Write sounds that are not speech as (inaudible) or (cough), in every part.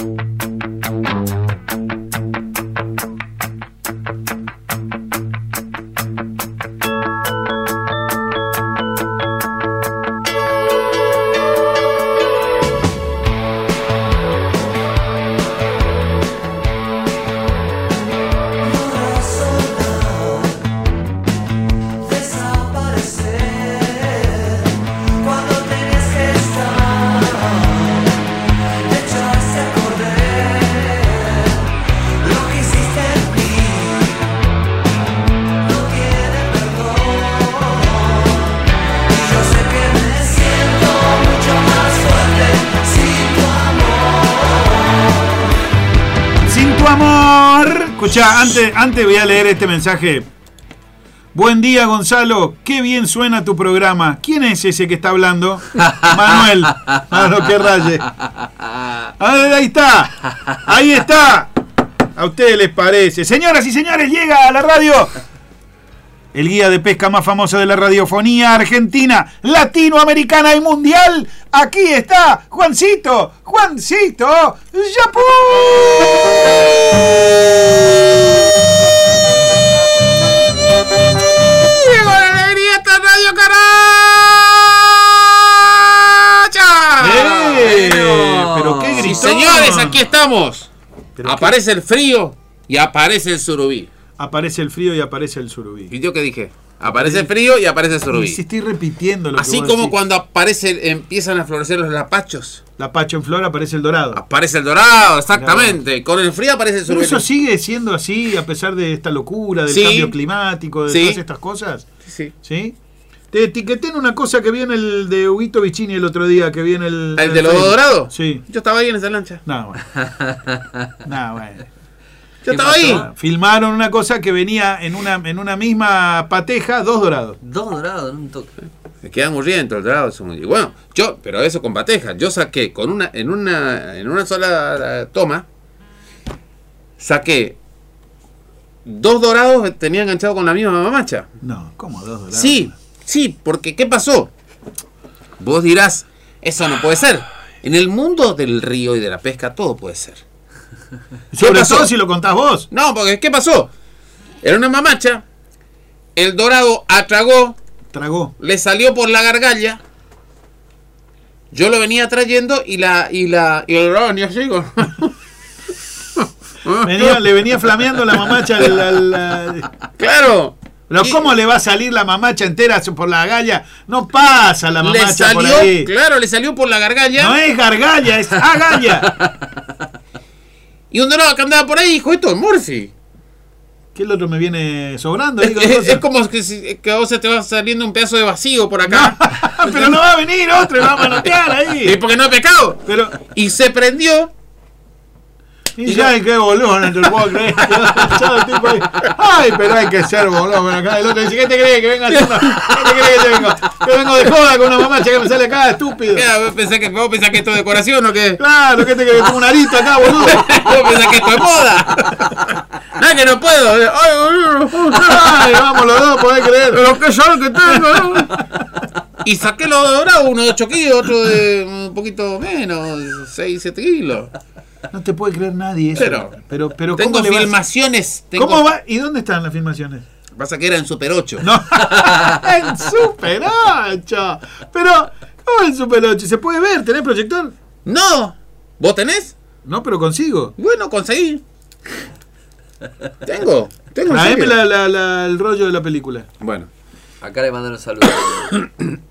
Música Antes, antes voy a leer este mensaje. Buen día, Gonzalo. Qué bien suena tu programa. ¿Quién es ese que está hablando? (laughs) Manuel. A lo que raye. ahí está. Ahí está. A ustedes les parece. Señoras y señores, llega a la radio el guía de pesca más famoso de la radiofonía argentina, latinoamericana y mundial. Aquí está Juancito, Juancito Yapú. ¡Llegó la alegría esta Radio Caracha! ¡Eh! Pero qué gritón. señores, aquí estamos. aparece el frío y aparece el surubí. Aparece el frío y aparece el surubí. ¿Y yo qué dije? Aparece el frío y aparece el surubí. Si estoy repitiendo lo Así que como cuando aparece, empiezan a florecer los lapachos. Lapacho en flor aparece el dorado. Aparece el dorado, exactamente. Con el frío aparece el surubí. ¿Pero eso sigue siendo así a pesar de esta locura, del Sí. cambio climático, de Sí. todas estas cosas? Sí. ¿Sí? Te etiqueté en una cosa que viene el de Huguito Vicini el otro día, que viene el... ¿El de los dorados? Sí. Yo estaba ahí en esa lancha. No, bueno. (laughs) No, bueno. Yo estaba ahí. Filmaron una cosa que venía en una, en una misma pateja, dos dorados. Dos dorados en un toque. Me quedan murrientos el dorado. Bueno, yo, pero eso con pateja. Yo saqué con una, en una, en una sola eh, toma, saqué dos dorados que tenía enganchado con la misma mamacha. No, ¿cómo dos dorados? Sí, sí, porque ¿qué pasó? Vos dirás, eso no puede ser. En el mundo del río y de la pesca todo puede ser. (laughs) Sobre pasó? todo si lo contás vos. No, porque ¿qué pasó? Era una mamacha, el dorado atragó, Tragó. le salió por la gargalla. Yo lo venía trayendo y la y la y el dorado venía así, con- (laughs) Venía- le venía flameando la mamacha al- al- al- Claro. Pero ¿cómo le va a salir la mamacha entera por la galla? No pasa la le mamacha por salió, ahí. claro, le salió por la gargalla. No es gargalla, es agalla. (laughs) Y un dorado que andaba por ahí dijo, esto es Murphy. ¿Qué el otro me viene sobrando? ahí (laughs) Es, es- es como que, que a vos se te va saliendo un pedazo de vacío por acá. (laughs) Pero no va a venir otro, y va a manotear Y ahí. (laughs) porque no he pecado. Pero, Y se prendió. Y ya hay que boludo, no te lo puedo creer. Ya el tipo ahí, Ay, pero hay que ser boludo. Acá el otro dice, ¿qué te crees que venga haciendo? ¿Qué te crees que te vengo? Que vengo de joda con una mamacha que me sale acá, estúpido. ¿Qué? ¿Vos pensás que, vos pensás que esto es decoración o qué? Claro, ¿qué te crees? Como un arito acá, boludo. (laughs) ¿Vos pensás que esto es moda? (laughs) No, que no puedo. Ay, boludo. Ay, vamos los dos, podés creer. Pero qué sol que tengo. (laughs) Y saqué los dorados, uno de 8 kilos, otro de un poquito menos, 6, 7 kilos. No te puede creer nadie eso. Pero- pero, pero Tengo ¿cómo le vas- filmaciones. Tengo, ¿Cómo va? ¿Y dónde están las filmaciones? Pasa que era (laughs) en Super 8. No, en Super 8. Pero, ¿cómo en Super 8? ¿Se puede ver? ¿Tenés proyector? No. ¿Vos tenés? No, pero consigo. Bueno, conseguí. Tengo. Tengo en Traeme la, la- la- el rollo de la película. Bueno. Acá le mandaron saludos. (coughs)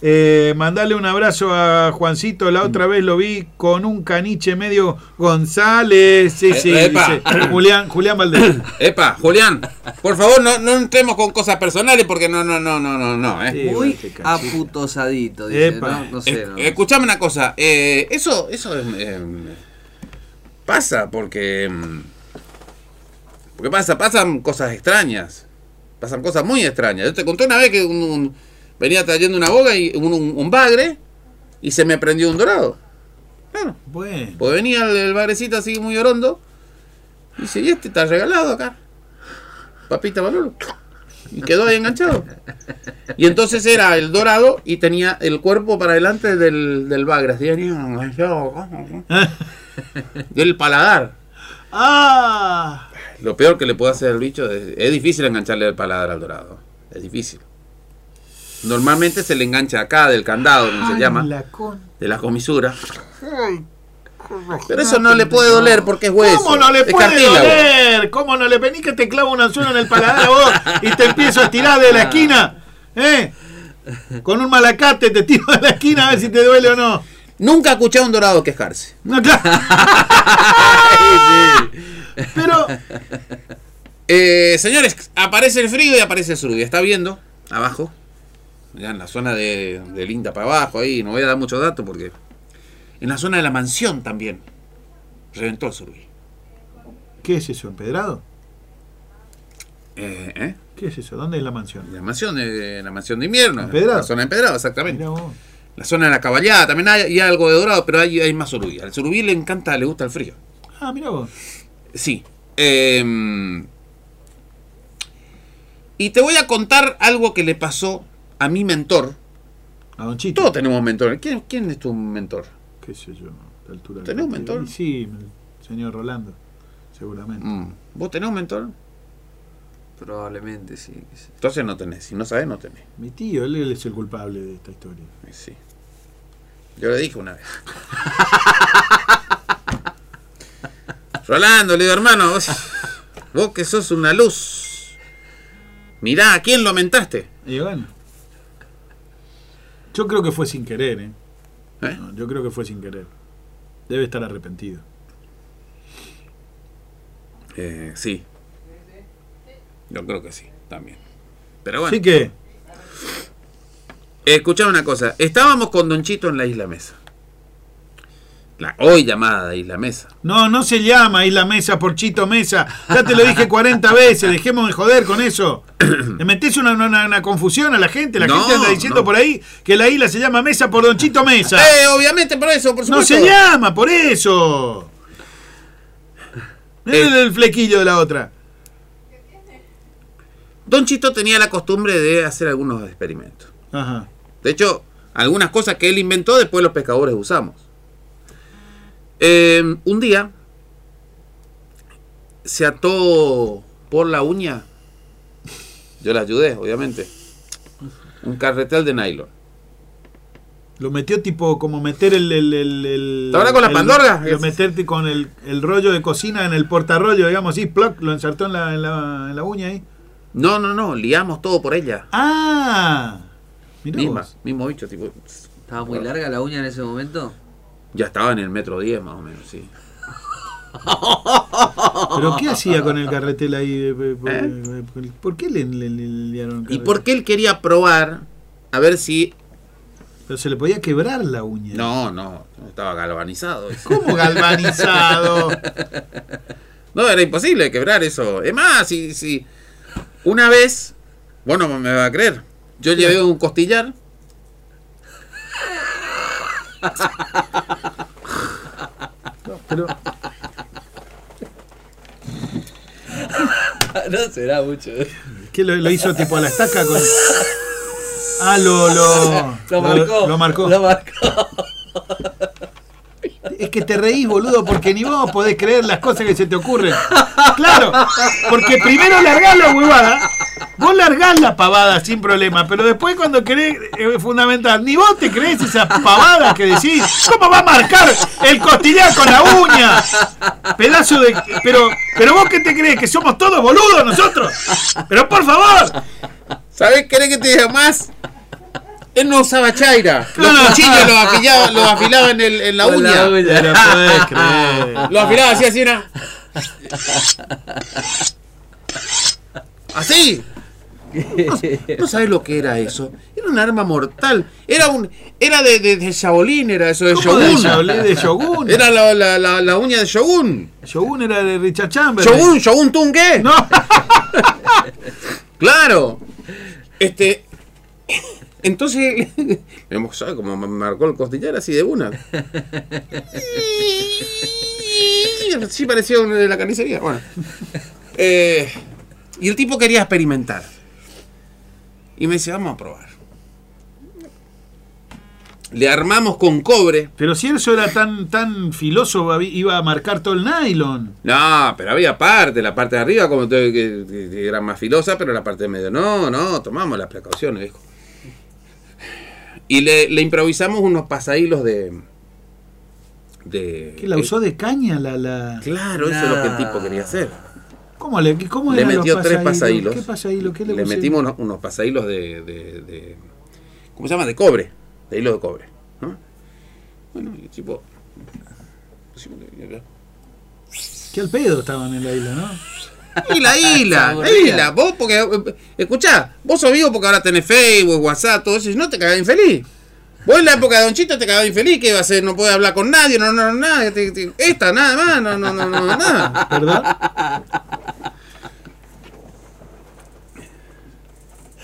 Eh, mandale un abrazo a Juancito. La otra vez lo vi con un caniche medio González. Sí, sí, Eh, epa. dice (clears throat) Julián, Julián Valdés. Epa, Julián, por favor, no, no entremos con cosas personales porque no, no, no, no, no, no, eh. Sí, Muy aputosadito, dice. Epa. No, no sé. Eh, no. escuchame una cosa, eh, eso, eso es, eh, pasa porque, mm, porque pasa, pasan cosas extrañas, pasan cosas muy extrañas. Yo te conté una vez que un- un- venía trayendo una boga y un, un- un bagre y se me prendió un dorado. Claro, Bueno, pues venía el, el bagrecito así muy orondo y dice, y este está regalado acá, papita Manolo. Y quedó ahí enganchado. Y entonces era el dorado y tenía el cuerpo para adelante del, del bagre. así, enganchado, (laughs) Del paladar. ¡Ah! Lo peor que le puede hacer al bicho es, es difícil engancharle el paladar al dorado. Es difícil. Normalmente se le engancha acá del candado, como se llama, la con- de la comisura. Pero eso no le puede doler porque es hueso. ¿Cómo no le puede doler? ¿Cómo no le vení que te clavo un anzuelo en el paladar a vos y te empiezo a tirar de la esquina? ¿Eh? Con un malacate te tiro de la esquina a ver si te duele o no. Nunca escuché a un dorado quejarse. No, claro. (laughs) Pero, Eh, señores, aparece el frío y aparece el surubí. Está viendo abajo, ya en la zona de, del INTA para abajo, ahí no voy a dar muchos datos porque. En la zona de la mansión también. Reventó el surubí. ¿qué es eso? ¿Empedrado? Eh, ¿eh? ¿Qué es eso? ¿Dónde es la mansión? La mansión de, la mansión de invierno. ¿Empedrado? La zona de empedrado, exactamente. La zona de la caballada también hay, hay algo de dorado, pero hay, hay más surubí. Al surubí le encanta, le gusta el frío. Ah, mira vos. Sí. Eh, y te voy a contar algo que le pasó a mi mentor. A Don Chito. Todos tenemos mentores. ¿Quién, quién es tu mentor? ¿Qué sé yo? Esta altura del ¿Tenés un mentor? Sí, el señor Rolando. Seguramente. Mm. ¿Vos tenés un mentor? Probablemente sí. Entonces no tenés. Si no sabés, no tenés. Mi tío, él, él es el culpable de esta historia. Sí. Yo le dije una vez. (laughs) Rolando, le digo, hermano, vos, vos que sos una luz. Mirá, ¿a quién lo mentaste? Y bueno. Yo creo que fue sin querer, ¿eh? ¿Eh? No, yo creo que fue sin querer. Debe estar arrepentido. Eh, sí. Yo creo que sí, también. Pero bueno. Así que, Escuchá una cosa, estábamos con Don Chito en la Isla Mesa. La hoy llamada Isla Mesa. no, no se llama Isla Mesa por Chito Mesa. Ya te lo dije 40 veces, dejemos de joder con eso. Le metés una, una- una confusión a la gente. La No, gente anda diciendo no. por ahí que la isla se llama Mesa por Don Chito Mesa. Eh, obviamente por eso, por no supuesto. se llama por eso. Mirá Eh. el, el flequillo de la otra. Don Chito tenía la costumbre de hacer algunos experimentos. Ajá. De hecho, algunas cosas que él inventó después los pescadores usamos. Eh, un día se ató por la uña. Yo le ayudé, obviamente. Un carretel de nylon. Lo metió tipo como meter el. el, el, el- ¿Te acuerdas con la el- pandorga? Lo meterte con el, el rollo de cocina en el portarrollo, digamos así, ploc, lo ensartó en la, en la, en la uña ahí. No, no, no, liamos todo por ella. ¡Ah! Mirá Misma, vos. mismo bicho, tipo. ¿Estaba muy larga la uña en ese momento? Ya estaba en el metro 10 más o menos, sí. (laughs) ¿Pero qué hacía con el carretel ahí? eh, eh, ¿Por, ¿Eh? eh, por qué le, le- le liaron el ¿Y carretel? por qué él quería probar a ver si. Pero se le podía quebrar la uña. No, no, no estaba galvanizado. eso. (laughs) ¿Cómo galvanizado? (laughs) No, era imposible quebrar eso. Es más, si, si una vez, bueno, me va a creer, yo llevé un costillar. Pero, (laughs) no será mucho. ¿Qué lo, lo hizo tipo a la estaca con.? Ah, lo. Lo, Lo marcó. Lo marcó. Lo marcó. Es que te reís, boludo, porque ni vos podés creer las cosas que se te ocurren. Claro, porque primero largás la huevada, vos largás la pavada sin problema, pero después cuando querés, eh, es fundamental, ni vos te crees esa pavada que decís, ¿cómo va a marcar el costillar con la uña? Pedazo de... Pero, pero vos qué te crees, que somos todos boludos nosotros. Pero por favor, ¿Sabes qué que te diga más? Él no usaba chaira. Los No, no. cuchillos los afilaba, los afilaba en, el- en la Con la uña. uña. podés creer. Los afilaba así, así era. (laughs) Así. No, no (laughs) sabes lo que era eso. Era un arma mortal. Era un, era de, de, de Shaolin, era eso de ¿Cómo de Shogun. De Shogun? Era la, la, la, la uña de Shogun. Shogun era de Richard Chamberlain. Shogun, Shogun Tungue. No. (laughs) Claro. Este. Entonces, (laughs) vemos, ¿sabes cómo me marcó el costillar así de una? Sí parecía uno de la carnicería. Bueno. Eh, y el tipo quería experimentar. Y me dice, vamos a probar. Le armamos con cobre. Pero si eso era tan, tan filoso, iba a marcar todo el nylon. No, pero había parte, la parte de arriba como que, que- que era más filosa, pero la parte de medio, no, no, tomamos las precauciones, viejo. Y le, le improvisamos unos pasahilos de... de ¿Qué la usó de caña? La, la... Claro, eso es lo que el tipo quería hacer. ¿Cómo le, cómo Le los metió tres pasahilos? pasahilos. ¿Qué pasahilo? ¿Qué le, le metimos unos, unos pasahilos de, de, de- ¿Cómo se llama? De cobre. De hilo de cobre. ¿no? Bueno, y el tipo... Qué al pedo estaban en la isla, ¿no? (laughs) Y la isla, la isla, vos porque, escuchá, vos sos vivo porque ahora tenés Facebook, WhatsApp, todo eso, y no te cagás infeliz. Vos en la época de Don Chito te cagás infeliz, que iba a ser, no podés hablar con nadie, no, no, no, nada, esta, nada más, no, no, no, no, nada. ¿Perdón?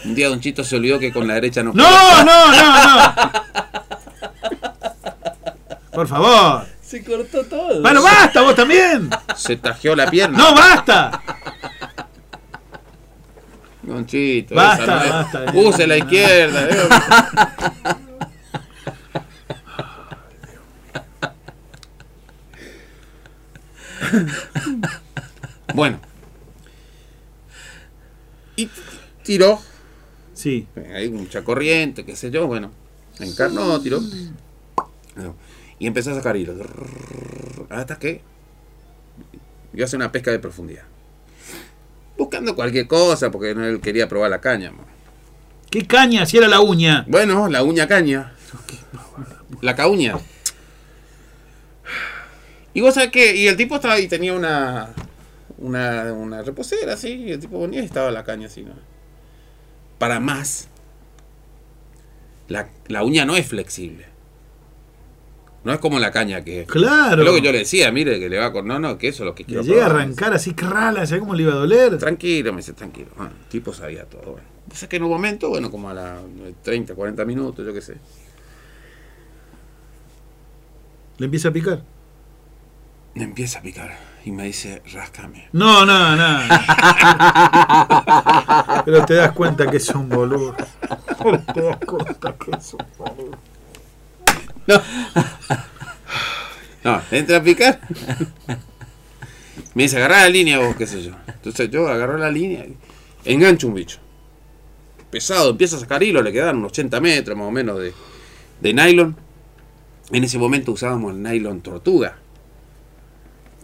Un día Don Chito se olvidó que con la derecha no ¡No, no, no, no! (laughs) Por favor. Se cortó todo. Bueno, basta, vos también. Se tajeó la pierna. No, basta. Don Chito, Basta, esa no basta. Use la izquierda. (laughs) eh. (laughs) bueno. Y tiró. Sí. Hay mucha corriente, qué sé yo, bueno. Encarnó, tiró. Y empezó a sacar hilos. Hasta que yo hace una pesca de profundidad. Buscando cualquier cosa, porque no él quería probar la caña. mo. ¿Qué caña si era la uña? Bueno, la uña caña. La cauña. Y vos sabés que, y el tipo estaba ahí, tenía una, una, una reposera así, y el tipo ponía y estaba la caña así, ¿no? Para más, la, la uña no es flexible. No es como la caña que es. Claro. Es lo que yo le decía, mire, que le va con. No, no, que eso es lo que Le quiero. llega a arrancar así, crala, ¿sabes cómo le iba a doler? Tranquilo, me dice, tranquilo. Ah, el tipo sabía todo. Bueno. Pasa que en un momento, bueno, como a las 30, 40 minutos, yo qué sé. Le empieza a picar. Me empieza a picar y me dice, rascame. No, no, no. (laughs) Pero te das cuenta que es un boludo. Pero te das cuenta que es un boludo. No. No, entra a picar. Me dice, agarrá la línea vos, qué sé yo. Entonces yo agarro la línea y engancho un bicho. Pesado, empieza a sacar hilo, le quedan unos 80 metros más o menos de, de nylon. En ese momento usábamos el nylon tortuga,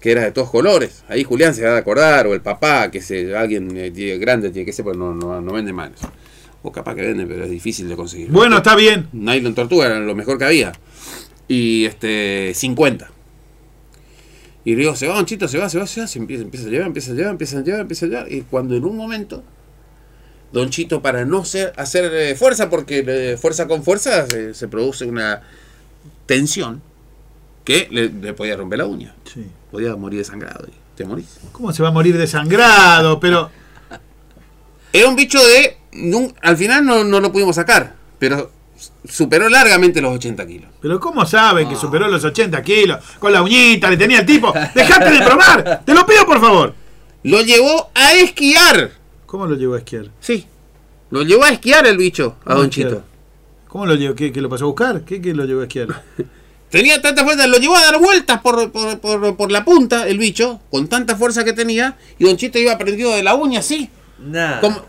que era de todos colores. Ahí Julián se va a acordar, o el papá, que se, alguien eh, grande tiene que ser, porque no, no, no vende más. O capaz que vende, pero es difícil de conseguir. Bueno, está bien. Nylon Tortuga era lo mejor que había. Y este, 50. Y digo, se va, Don Chito, se va, se va, se va. Se empieza, empieza a llevar, empieza a llevar, empieza a llevar, empieza a llevar. Y cuando en un momento, Don Chito, para no ser, hacer eh, fuerza, porque eh, fuerza con fuerza se produce una tensión que le, le podía romper la uña. Sí. Podía morir desangrado y te morís. ¿Cómo se va a morir desangrado? Pero. Era un bicho de. al final no, no lo pudimos sacar, pero superó largamente los 80 kilos. Pero ¿cómo sabe que superó los 80 kilos? Con la uñita, le tenía el tipo. ¡Dejate de probar! ¡Te lo pido, por favor! Lo llevó a esquiar. ¿Cómo lo llevó a esquiar? Sí. Lo llevó a esquiar el bicho a ¿Cómo Don? Chito. ¿Cómo lo llevó? ¿Qué, que lo pasó a buscar? ¿Qué, qué lo llevó a esquiar? (laughs) Tenía tanta fuerza, lo llevó a dar vueltas por, por, por- por la punta, el bicho, con tanta fuerza que tenía, y Don Chito iba prendido de la uña así, Nah. como,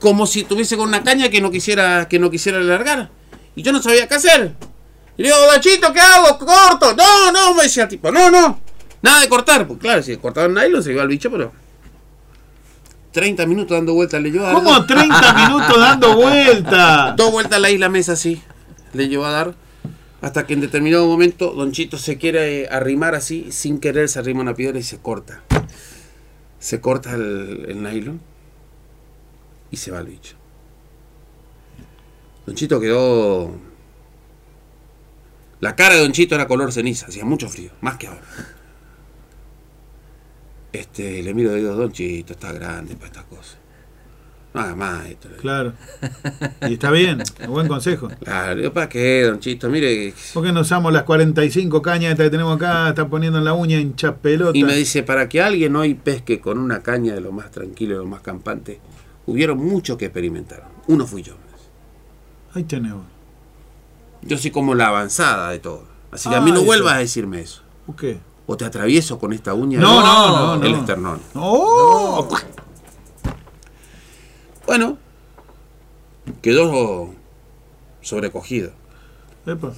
como si tuviese con una caña que no quisiera, que no quisiera largar. Y yo no sabía qué hacer. Y le digo, Don Chito, ¿qué hago? ¡Corto! No, no, me decía el tipo, no, no. Nada de cortar. Pues claro, si cortaba el nylon se iba al bicho, pero. 30 minutos dando vueltas le llevó a dar. ¿Cómo 30 (laughs) minutos dando vuelta? Dos vueltas a la isla mesa así. Le llevó a dar. Hasta que en determinado momento Don Chito se quiere arrimar así, sin querer se arrima una piedra y se corta. Se corta el, nylon y se va el bicho. Don Chito quedó. La cara de Don Chito era color ceniza, hacía mucho frío, más que ahora. Este, le miro y digo, Don Chito, está grande para estas cosas. No haga más esto. Claro. Y está bien, un buen consejo. Claro, digo, ¿para qué, Don Chito? Mire, ¿Por qué no usamos las 45 cañas estas que tenemos acá? Está poniendo en la uña hincha pelota. Y me dice, para que alguien hoy pesque con una caña de lo más tranquilo, de lo más campante, hubieron muchos que experimentaron. Uno fui yo. Ahí tenemos. Yo soy como la avanzada de todo. Así que a mí no eso. vuelvas a decirme eso. ¿Por qué? O te atravieso con esta uña No, no, no, el no. esternón. ¡Oh! Bueno, quedó sobrecogido. Epa.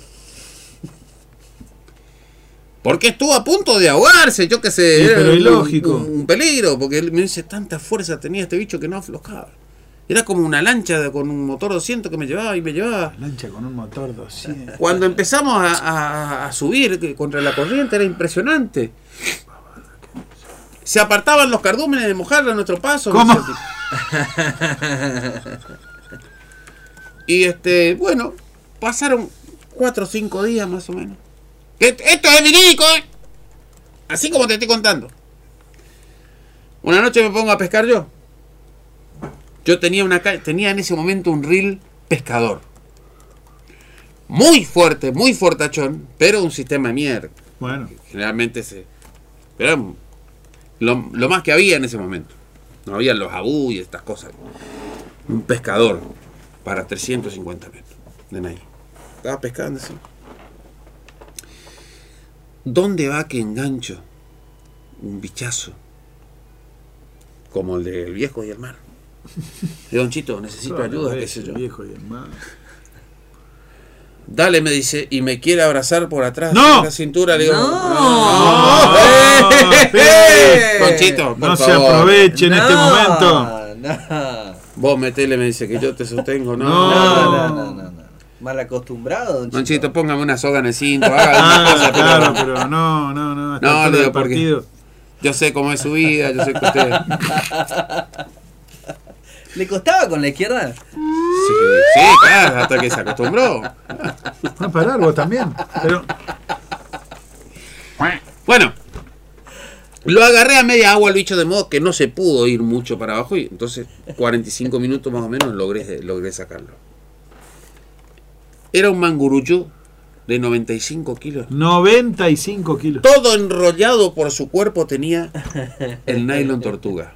Porque estuvo a punto de ahogarse, yo qué sé. Sí, era pero un- ilógico. Un, un peligro, porque él me dice, tanta fuerza tenía este bicho que no aflojaba. Era como una lancha de- con un motor 200 que me llevaba y me llevaba. Lancha con un motor 200. Cuando empezamos a, a- a subir que contra la corriente era impresionante. Se apartaban los cardúmenes de mojarle a nuestro paso. ¿Cómo? (laughs) Y este, bueno, pasaron cuatro o cinco días más o menos. Esto es verídico, ¿eh? Así como te estoy contando. Una noche me pongo a pescar yo. Yo tenía una tenía en ese momento un reel pescador. Muy fuerte, muy fortachón, pero un sistema de mierda. Bueno, Generalmente se. Pero lo, lo más que había en ese momento. No había los abú y estas cosas. Un pescador para 350 metros de Naí. Estaba pescando así. ¿Dónde va que engancho un bichazo? Como el del viejo y el mar. (laughs) Don Chito, necesito ayuda, qué sé yo. Viejo y hermano. Dale, me dice, y me quiere abrazar por atrás ¡No! de la cintura. Le digo, No. No, ¡Eh! (laughs) Conchito, por No se favor. aproveche en este No, momento. No. Vos metele, me dice que yo te sostengo. No, No. No, no, no, no, no. Mal acostumbrado, don Conchito, Chito. póngame una soga en el cinto. Haga Ah, cosa, pero claro, pero no, no, no. No, el le digo, porque- partido. Yo sé cómo es su vida, yo sé que usted. (laughs) ¿Le costaba con la izquierda? Sí, sí, claro, hasta que se acostumbró. Va a parar vos también. Pero, Bueno, lo agarré a media agua el bicho de modo que no se pudo ir mucho para abajo y entonces 45 minutos más o menos logré, logré sacarlo. Era un mangurucho de 95 kilos. 95 kilos. Todo enrollado por su cuerpo tenía el nylon tortuga.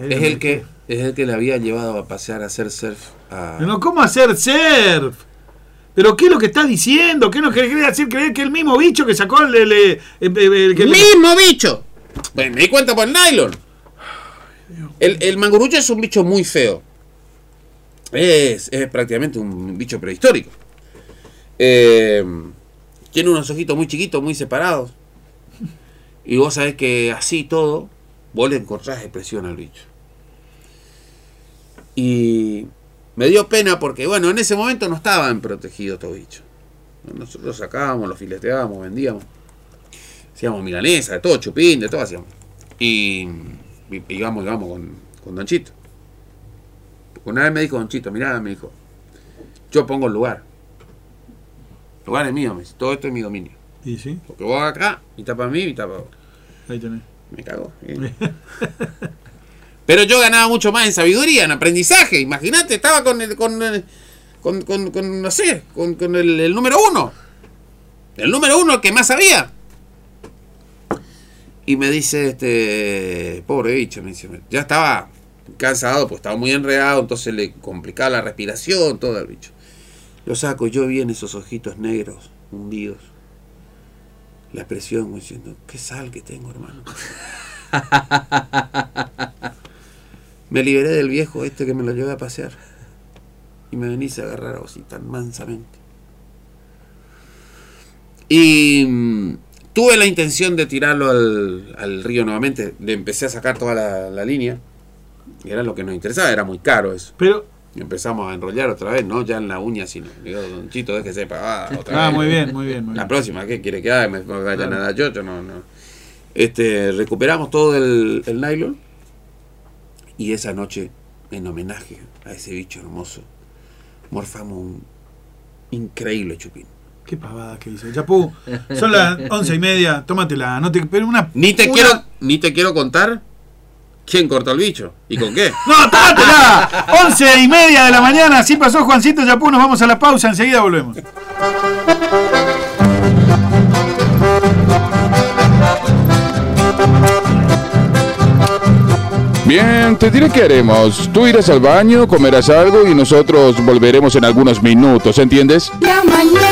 Es el que es el que le había llevado a pasear a hacer surf a No, ¿cómo hacer surf? ¿Pero qué es lo que estás diciendo? ¿Qué nos querés hacer creer que el mismo bicho que sacó el... el- el- el- el- que- ¡Mismo bicho! Bueno, me di cuenta por el nylon. El, el mangurucho es un bicho muy feo. Es, es prácticamente un bicho prehistórico. Eh, tiene unos ojitos muy chiquitos, muy separados. Y vos sabés que así todo, vos le encontrás expresión al bicho. Y me dio pena porque, bueno, en ese momento no estaban protegidos estos bichos. Nosotros sacábamos, los fileteábamos, vendíamos. Hacíamos milanesa, de todo, chupín, de todo hacíamos. Y, y íbamos, íbamos con, con Don Chito. Una vez me dijo Don Chito, mirá, me dijo, yo pongo el lugar. El lugar es mío, me dice, todo esto es mi dominio. Y sí, Porque vos acá, mitad para mí, mitad para vos. ahí tenés. Me cago. bien. (laughs) Pero yo ganaba mucho más en sabiduría, en aprendizaje. Imagínate, estaba con el, con, el- con, con, con, con, el, número uno. El número uno, el que más sabía. Y me dice, este, pobre bicho, me dice, ya estaba cansado, pues estaba muy enredado, entonces le complicaba la respiración, todo el bicho. Lo saco, yo vi en esos ojitos negros, hundidos, la expresión, diciendo, qué sal que tengo, hermano. (laughs) me liberé del viejo este que me lo llevé a pasear. Y me venís a agarrar a vos así tan mansamente. Y mm, tuve la intención de tirarlo al, al río nuevamente. Le empecé a sacar toda la, la línea. Y era lo que nos interesaba, era muy caro eso. Pero, Y empezamos a enrollar otra vez, no ya en la uña, sino. Digo, Don Chito, déjese pagar otra ah, vez. muy bien, muy bien, muy La bien. próxima, ¿qué quiere que haga? Me vaya Claro. a nadar yo, yo no, no. Este, recuperamos todo el, el nylon y esa noche, en homenaje a ese bicho hermoso, morfamos un increíble chupín. Qué pavada que hizo. Chapú, son las (laughs) once y media, tómatela. No te, pero una, Ni te una- quiero, ni te quiero contar quién cortó el bicho y con qué. (laughs) ¡No, tómatela! Once y media de la mañana, así pasó Juancito Chapú, nos vamos a la pausa, enseguida volvemos. Bien, te diré qué haremos. Tú irás al baño, comerás algo y nosotros volveremos en algunos minutos, ¿entiendes? La mañana